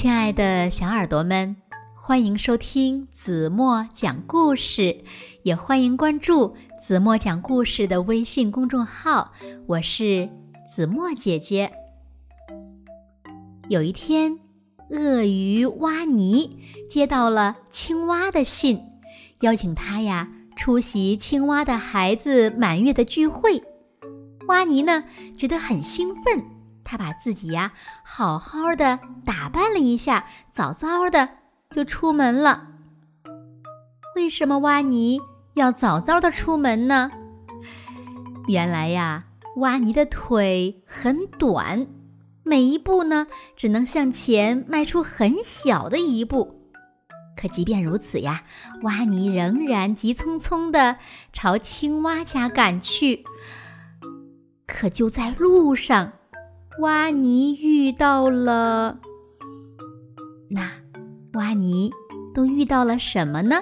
亲爱的小耳朵们，欢迎收听子墨讲故事，也欢迎关注子墨讲故事的微信公众号。我是子墨姐姐。有一天，鳄鱼蛙尼接到了青蛙的信，邀请他呀出席青蛙的孩子满月的聚会。蛙尼呢觉得很兴奋。他把自己呀好好的打扮了一下，早早的就出门了。为什么蛙尼要早早的出门呢？原来呀，蛙尼的腿很短，每一步呢只能向前迈出很小的一步。可即便如此呀，蛙尼仍然急匆匆的朝青蛙家赶去。可就在路上。蛙尼遇到了，那蛙尼都遇到了什么呢？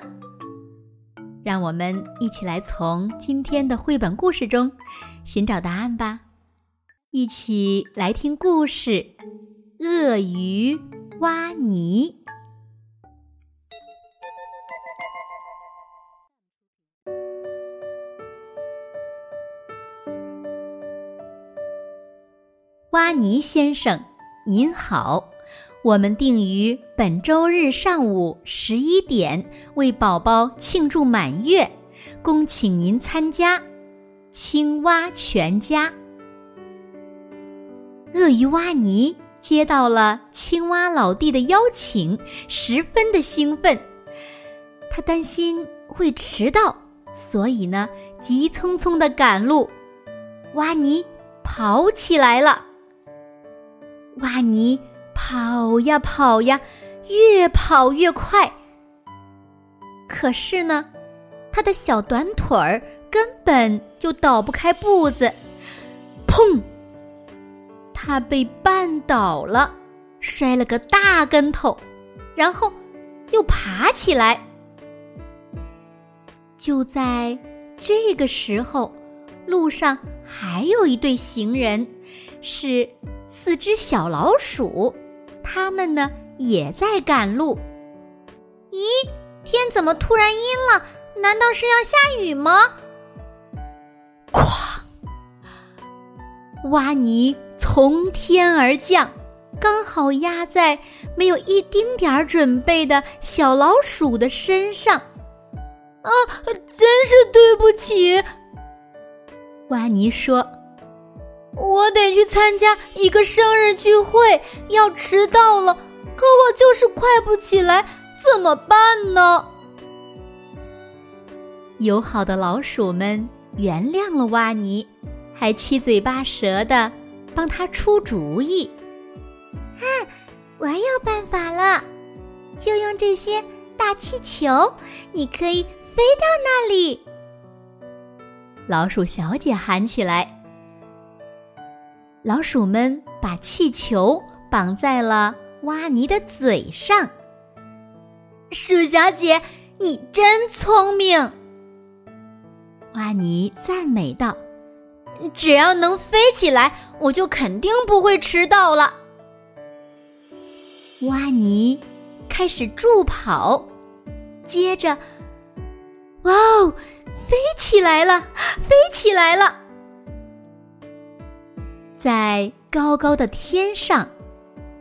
让我们一起来从今天的绘本故事中寻找答案吧！一起来听故事《鳄鱼蛙尼》。蛙尼先生，您好，我们定于本周日上午十一点为宝宝庆祝满月，恭请您参加。青蛙全家。鳄鱼蛙尼接到了青蛙老弟的邀请，十分的兴奋。他担心会迟到，所以呢，急匆匆的赶路。蛙尼跑起来了。蛙尼跑呀跑呀，越跑越快。可是呢，他的小短腿儿根本就倒不开步子，砰！他被绊倒了，摔了个大跟头，然后又爬起来。就在这个时候，路上还有一对行人，是。四只小老鼠，它们呢也在赶路。咦，天怎么突然阴了？难道是要下雨吗？哐！蛙泥从天而降，刚好压在没有一丁点儿准备的小老鼠的身上。啊，真是对不起！蛙泥说。我得去参加一个生日聚会，要迟到了，可我就是快不起来，怎么办呢？友好的老鼠们原谅了蛙尼，还七嘴八舌的帮他出主意。啊，我有办法了，就用这些大气球，你可以飞到那里。老鼠小姐喊起来。老鼠们把气球绑在了蛙尼的嘴上。鼠小姐，你真聪明！蛙尼赞美道：“只要能飞起来，我就肯定不会迟到了。”蛙尼开始助跑，接着，哇哦，飞起来了，飞起来了！在高高的天上，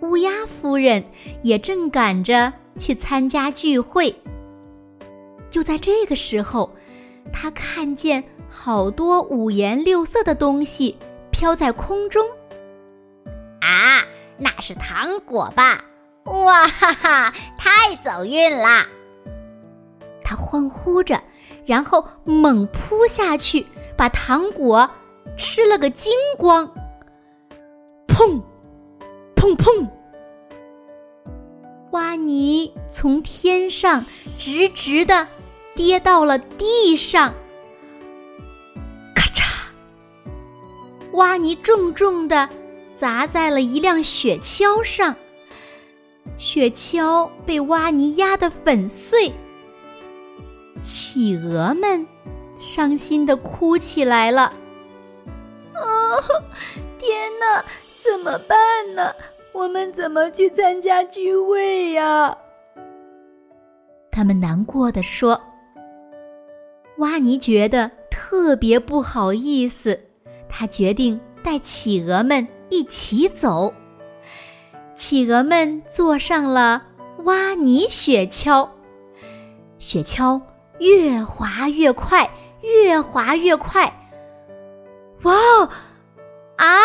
乌鸦夫人也正赶着去参加聚会。就在这个时候，她看见好多五颜六色的东西飘在空中。啊，那是糖果吧？哇哈哈，太走运啦！她欢呼着，然后猛扑下去，把糖果吃了个精光。砰，砰砰！蛙尼从天上直直的跌到了地上，咔嚓！蛙尼重重的砸在了一辆雪橇上，雪橇被蛙尼压得粉碎。企鹅们伤心的哭起来了。啊，天哪！怎么办呢？我们怎么去参加聚会呀？他们难过的说。挖泥觉得特别不好意思，他决定带企鹅们一起走。企鹅们坐上了挖泥雪橇，雪橇越滑越快，越滑越快。哇！啊！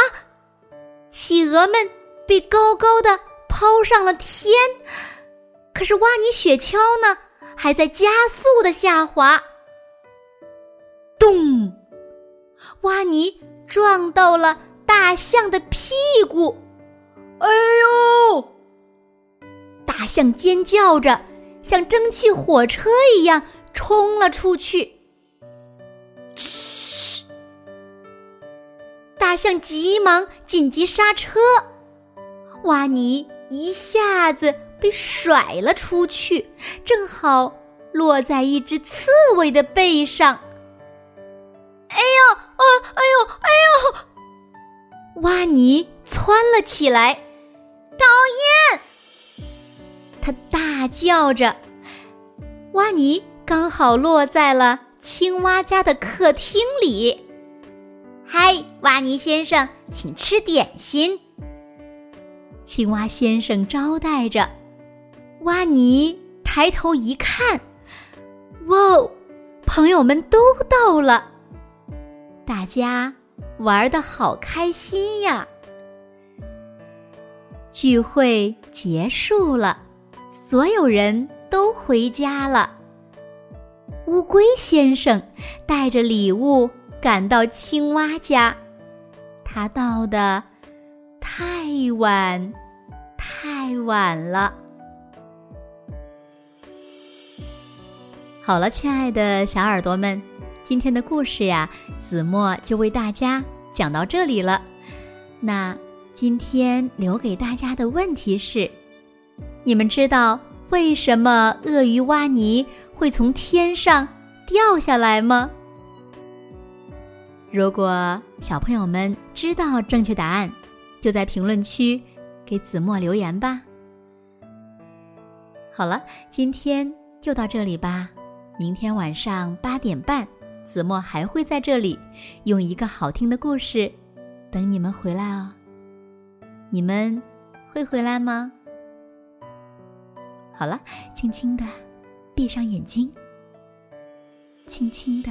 企鹅们被高高的抛上了天，可是挖泥雪橇呢，还在加速的下滑。咚！挖泥撞到了大象的屁股，哎呦！大象尖叫着，像蒸汽火车一样冲了出去。嘘！大象急忙紧急刹车，挖泥一下子被甩了出去，正好落在一只刺猬的背上。哎呦！啊！哎呦！哎呦！挖泥窜了起来，讨厌！他大叫着。挖泥刚好落在了青蛙家的客厅里。嗨，挖泥先生，请吃点心。青蛙先生招待着。挖泥抬头一看，哇！朋友们都到了。大家玩的好开心呀！聚会结束了，所有人都回家了。乌龟先生带着礼物赶到青蛙家，他到的太晚，太晚了。好了，亲爱的小耳朵们。今天的故事呀，子墨就为大家讲到这里了。那今天留给大家的问题是：你们知道为什么鳄鱼挖泥会从天上掉下来吗？如果小朋友们知道正确答案，就在评论区给子墨留言吧。好了，今天就到这里吧。明天晚上八点半。子墨还会在这里，用一个好听的故事等你们回来哦。你们会回来吗？好了，轻轻的闭上眼睛，轻轻的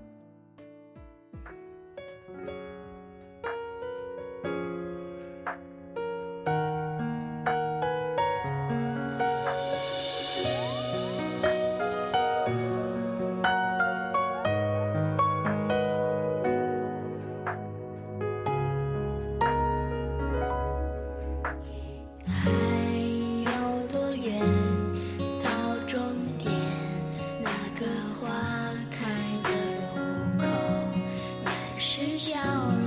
笑